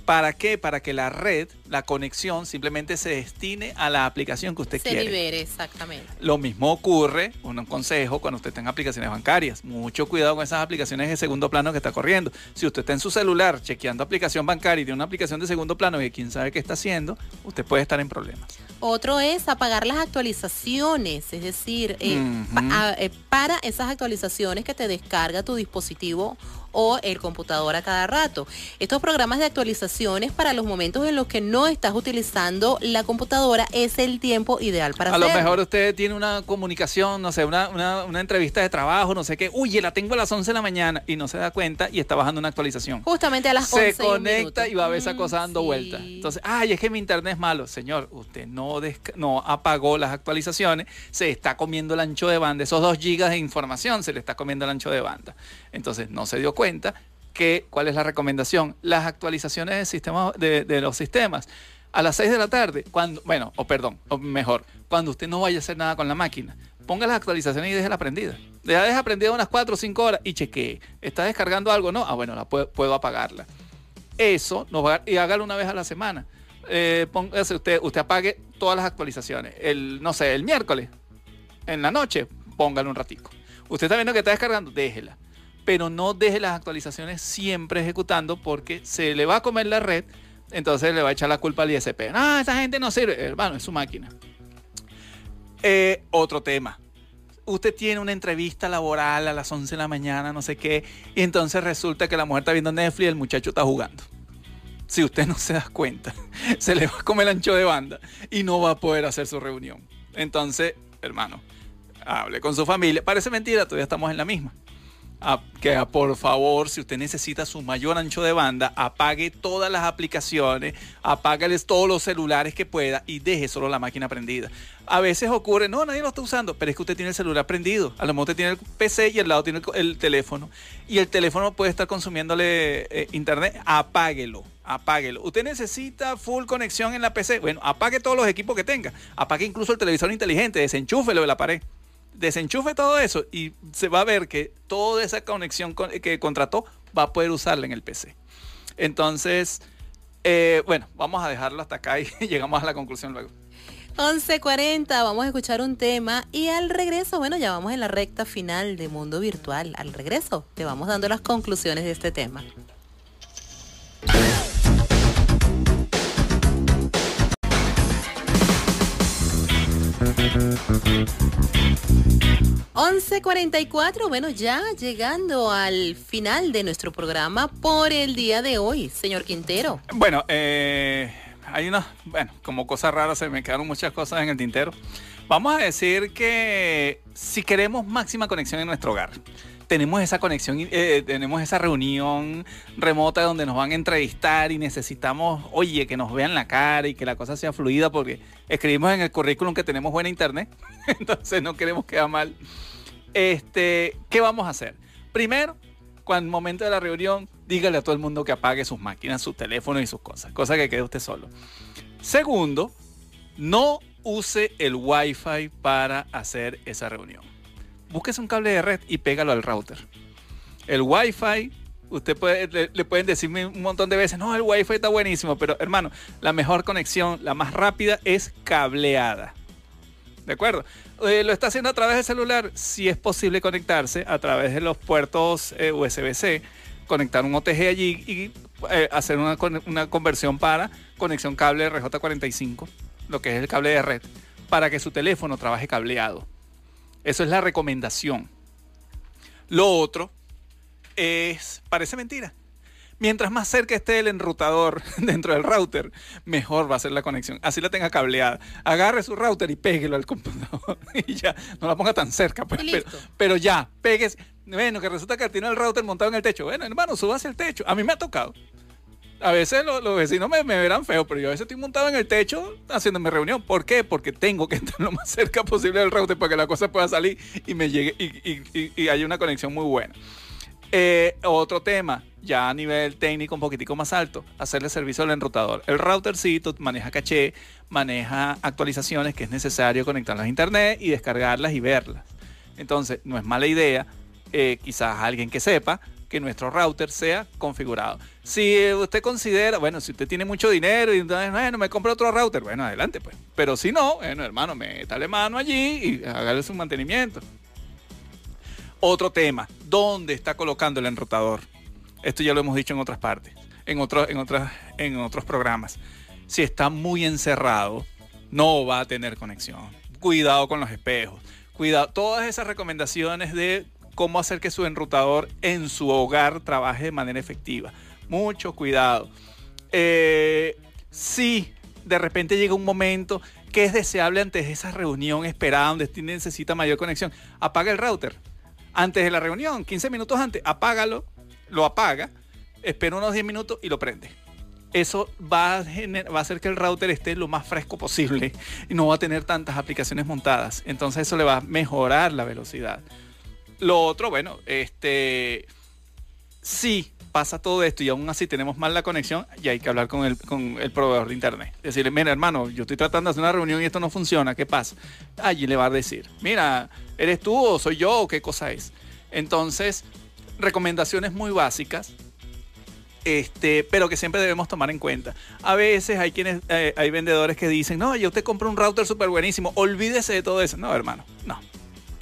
¿Para qué? Para que la red, la conexión, simplemente se destine a la aplicación que usted quiere. Se libere, exactamente. Lo mismo ocurre, un consejo, cuando usted tenga aplicaciones bancarias. Mucho cuidado con esas aplicaciones de segundo plano que está corriendo. Si usted está en su celular chequeando aplicación bancaria y tiene una aplicación de segundo plano y quién sabe qué está haciendo, usted puede estar en problemas. Otro es apagar las actualizaciones, es decir, eh, eh, para esas actualizaciones que te descarga tu dispositivo o el computador a cada rato. Estos programas de actualizaciones para los momentos en los que no estás utilizando la computadora es el tiempo ideal para hacerlo. A lo mejor usted tiene una comunicación, no sé, una, una, entrevista de trabajo, no sé qué, uy, la tengo a las 11 de la mañana y no se da cuenta y está bajando una actualización. Justamente a las 11 Se conecta y, va a ver esa cosa dando vueltas. Entonces, ay, es que mi internet es malo. Señor, usted no, no apagó las actualizaciones, se está comiendo el ancho de banda, esos 2 gigas de información se le está comiendo el ancho de banda. Entonces, no se dio cuenta que, ¿cuál es la recomendación? Las actualizaciones de, sistema, de, los sistemas a las 6 de la tarde, cuando, bueno, o perdón, o mejor, cuando usted no vaya a hacer nada con la máquina, ponga las actualizaciones y déjela prendida. Deja prendida unas 4 o 5 horas y chequee. ¿Está descargando algo? No. Ah, bueno, la puedo, apagarla. Eso, nos va, y hágalo una vez a la semana. Eh, póngase usted, usted apague todas las actualizaciones. El, no sé, el miércoles, en la noche, póngale un ratico. Usted está viendo que está descargando, déjela pero no deje las actualizaciones siempre ejecutando porque se le va a comer la red, entonces le va a echar la culpa al ISP. No, esa gente no sirve, hermano, es su máquina. Eh, otro tema. Usted tiene una entrevista laboral a las 11 de la mañana, no sé qué, y entonces resulta que la mujer está viendo Netflix y el muchacho está jugando. Si usted no se da cuenta, se le va a comer el ancho de banda y no va a poder hacer su reunión. Entonces, hermano, hable con su familia. Parece mentira, todavía estamos en la misma que por favor, si usted necesita su mayor ancho de banda, apague todas las aplicaciones, apágales todos los celulares que pueda y deje solo la máquina prendida. A veces ocurre, no, nadie lo está usando, pero es que usted tiene el celular prendido. A lo mejor usted tiene el PC y al lado tiene el, teléfono. Y el teléfono puede estar consumiéndole eh, internet, apáguelo apáguelo. Usted necesita full conexión en la PC. Bueno, apague todos los equipos que tenga. Apague incluso el televisor inteligente, desenchúfelo de la pared desenchufe todo eso y se va a ver que toda esa conexión que contrató va a poder usarla en el PC. Entonces, eh, bueno, vamos a dejarlo hasta acá y llegamos a la conclusión luego. 11.40, vamos a escuchar un tema y al regreso, bueno, ya vamos en la recta final de Mundo Virtual. Al regreso, te vamos dando las conclusiones de este tema. 11.44, bueno, ya llegando al final de nuestro programa por el día de hoy, señor Quintero. Bueno, eh, hay unas, bueno, como cosas raras, se me quedaron muchas cosas en el tintero. Vamos a decir que si queremos máxima conexión en nuestro hogar, tenemos esa conexión, eh, tenemos esa reunión remota donde nos van a entrevistar y necesitamos, oye, que nos vean la cara y que la cosa sea fluida porque escribimos en el currículum que tenemos buena internet, entonces no queremos quedar mal. Este, ¿Qué vamos a hacer? Primero, cuando el momento de la reunión, dígale a todo el mundo que apague sus máquinas, sus teléfonos y sus cosas, cosa que quede usted solo. Segundo, no use el Wi-Fi para hacer esa reunión. Búsquese un cable de red y pégalo al router. El Wi-Fi, usted puede, le, pueden decirme un montón de veces, no, el Wi-Fi está buenísimo, pero hermano, la mejor conexión, la más rápida es cableada. ¿De acuerdo? Eh, lo está haciendo a través del celular. Si es posible conectarse a través de los puertos eh, USB-C, conectar un OTG allí y eh, hacer una, una conversión para conexión cable RJ45, lo que es el cable de red, para que su teléfono trabaje cableado. Eso es la recomendación. Lo otro es, parece mentira. Mientras más cerca esté el enrutador dentro del router, mejor va a ser la conexión. Así la tenga cableada. Agarre su router y péguelo al computador. y ya, no la ponga tan cerca. Pues, pero, ya, pegues. Bueno, que resulta que tiene el router montado en el techo. Bueno, hermano, suba hacia el techo. A mí me ha tocado. A veces los, vecinos me, verán feo, pero yo a veces estoy montado en el techo haciéndome reunión. ¿Por qué? Porque tengo que estar lo más cerca posible del router para que la cosa pueda salir y me llegue y, y haya una conexión muy buena. Eh, otro tema, ya a nivel técnico un poquitico más alto, hacerle servicio al enrutador. El routercito maneja caché, maneja actualizaciones que es necesario conectarlas a internet y descargarlas y verlas. Entonces, no es mala idea, eh, quizás alguien que sepa que nuestro router sea configurado. Si usted considera, bueno, si usted tiene mucho dinero y entonces, bueno, me compro otro router, bueno, adelante pues. Pero si no, bueno, hermano, métale mano allí y hágale su mantenimiento. Otro tema, ¿dónde está colocando el enrutador? Esto ya lo hemos dicho en otras partes, en, otros, en, en otros programas. Si está muy encerrado, no va a tener conexión. Cuidado con los espejos. Cuidado, todas esas recomendaciones de cómo hacer que su enrutador en su hogar trabaje de manera efectiva. Mucho cuidado. Eh, si de repente llega un momento que es deseable antes de esa reunión esperada donde necesita mayor conexión, apaga el router antes de la reunión, 15 minutos antes, apágalo, lo apaga, espera unos 10 minutos y lo prende. Eso va a, va a hacer que el router esté lo más fresco posible y no va a tener tantas aplicaciones montadas. Entonces eso le va a mejorar la velocidad. Lo otro, bueno, este, sí pasa todo esto y aún así tenemos mal la conexión, y hay que hablar con el, con el proveedor de internet. Decirle, mira hermano, yo estoy tratando de hacer una reunión y esto no funciona, ¿qué pasa? Allí le va a decir, mira, ¿Eres tú o soy yo o qué cosa es? Entonces, recomendaciones muy básicas, este, pero que siempre debemos tomar en cuenta. A veces hay quienes, eh, hay vendedores que dicen, no, yo te compro un router súper buenísimo, olvídese de todo eso. No, hermano, no,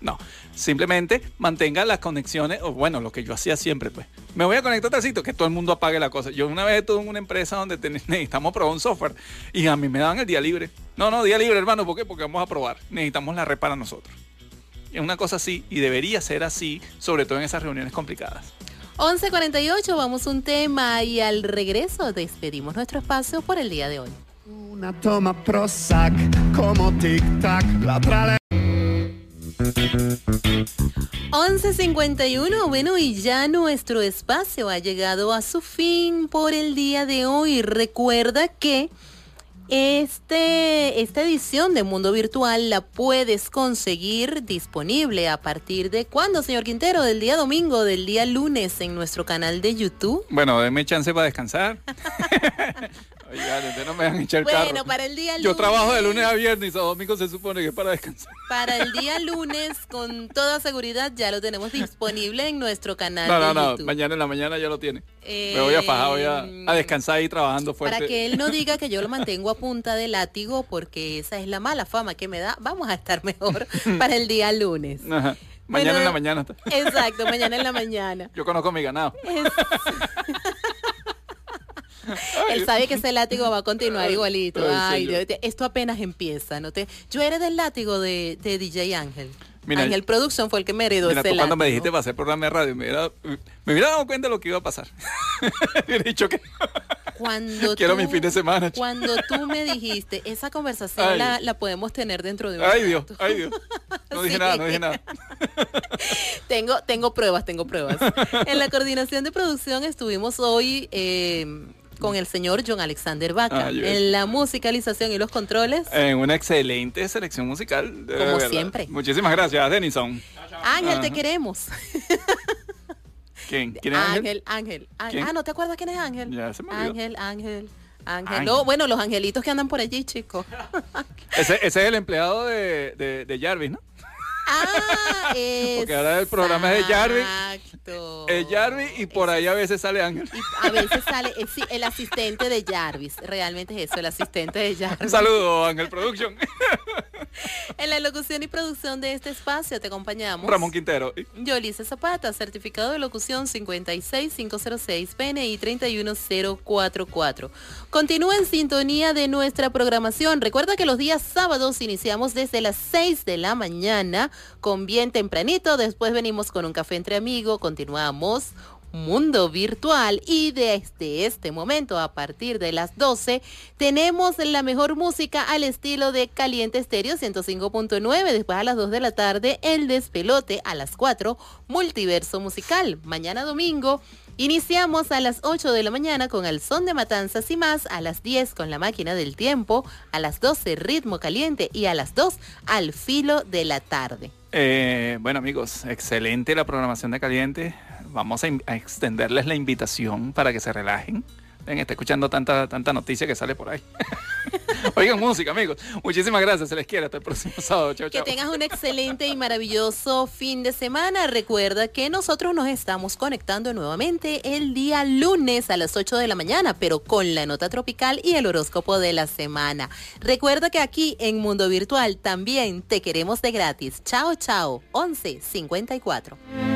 no. Simplemente mantenga las conexiones, o bueno, lo que yo hacía siempre, pues. Me voy a conectar a sitio, que todo el mundo apague la cosa. Yo una vez estuve en una empresa donde necesitamos probar un software y a mí me daban el día libre. No, no, día libre, hermano, ¿por qué? Porque vamos a probar. Necesitamos la red para nosotros. Es una cosa así y debería ser así, sobre todo en esas reuniones complicadas. 11.48, vamos un tema y al regreso despedimos nuestro espacio por el día de hoy. Una toma Prozac como tic-tac, la 11.51, bueno, y ya nuestro espacio ha llegado a su fin por el día de hoy. Recuerda que este, esta edición de Mundo Virtual la puedes conseguir disponible a partir de cuándo, señor Quintero, del día domingo, del día lunes en nuestro canal de YouTube. Bueno, denme chance para descansar. no me van a echar Bueno, para el día lunes. Yo trabajo de lunes a viernes y a domingo se supone que es para descansar. Para el día lunes, con toda seguridad, ya lo tenemos disponible en nuestro canal. No, no, no, mañana en la mañana ya lo tiene. me voy a fajar, voy a, a, descansar ahí trabajando fuerte. Para que él no diga que yo lo mantengo a punta de látigo, porque esa es la mala fama que me da. Vamos a estar mejor para el día lunes. Mañana en la mañana. Exacto, mañana en la mañana. Yo conozco mi ganado. Él sabe que ese látigo va a continuar igualito. Ay, esto apenas empieza. ¿no te... Yo era del látigo de, DJ Ángel. Ángel Producción fue el que me heredó mira, cuando me dijiste para hacer programa de radio, me hubiera, me hubiera dado cuenta de lo que iba a pasar. hubiera dicho que cuando quiero mi fin de semana. Cuando tú me dijiste, esa conversación la, la, podemos tener dentro de un Ay Dios, ay Dios. No dije nada, no dije nada. tengo, tengo pruebas, tengo pruebas. En la coordinación de producción estuvimos hoy eh, con el señor John Alexander Vaca. Ah, en la musicalización y los controles. En una excelente selección musical. Como siempre. Muchísimas gracias, Denison. Ángel, te queremos. ¿Quién? ¿Quién es Ángel? Ángel, Ángel. Ah, ¿no te acuerdas quién es Ángel? Ya se me Ángel, Ángel. Ángelo, bueno, los angelitos que andan por allí, chicos. ese, es el empleado de, de Jarvis, ¿no? Ah, Porque ahora el programa es de Jarvis. Es Jarvis y por ahí a veces sale Ángel. a veces sale el, el, asistente de Jarvis. Realmente es eso, el asistente de Jarvis. Un saludo, Ángel Production. En la locución y producción de este espacio te acompañamos. Ramón Quintero. Yolice Zapata, certificado de locución 56506, PNI 31044. Continúa en sintonía de nuestra programación. Recuerda que los días sábados iniciamos desde las 6 de la mañana con bien tempranito. Después venimos con un café entre amigos. Continuamos mundo virtual y desde este momento a partir de las 12 tenemos la mejor música al estilo de Caliente Estéreo 105.9 después a las 2 de la tarde el despelote a las 4 multiverso musical mañana domingo Iniciamos a las 8 de la mañana con el son de matanzas y más, a las 10 con la máquina del tiempo, a las 12 ritmo caliente y a las 2 al filo de la tarde. Eh, bueno amigos, excelente la programación de caliente vamos a, extenderles la invitación para que se relajen. Ven, está escuchando tanta, tanta noticia que sale por ahí. Oigan música, amigos. Muchísimas gracias. Se les quiere. Hasta el próximo sábado. Chao, chao. Que tengas un excelente y maravilloso fin de semana. Recuerda que nosotros nos estamos conectando nuevamente el día lunes a las 8 de la mañana, pero con la nota tropical y el horóscopo de la semana. Recuerda que aquí en Mundo Virtual también te queremos de gratis. Chao, chao. 1154.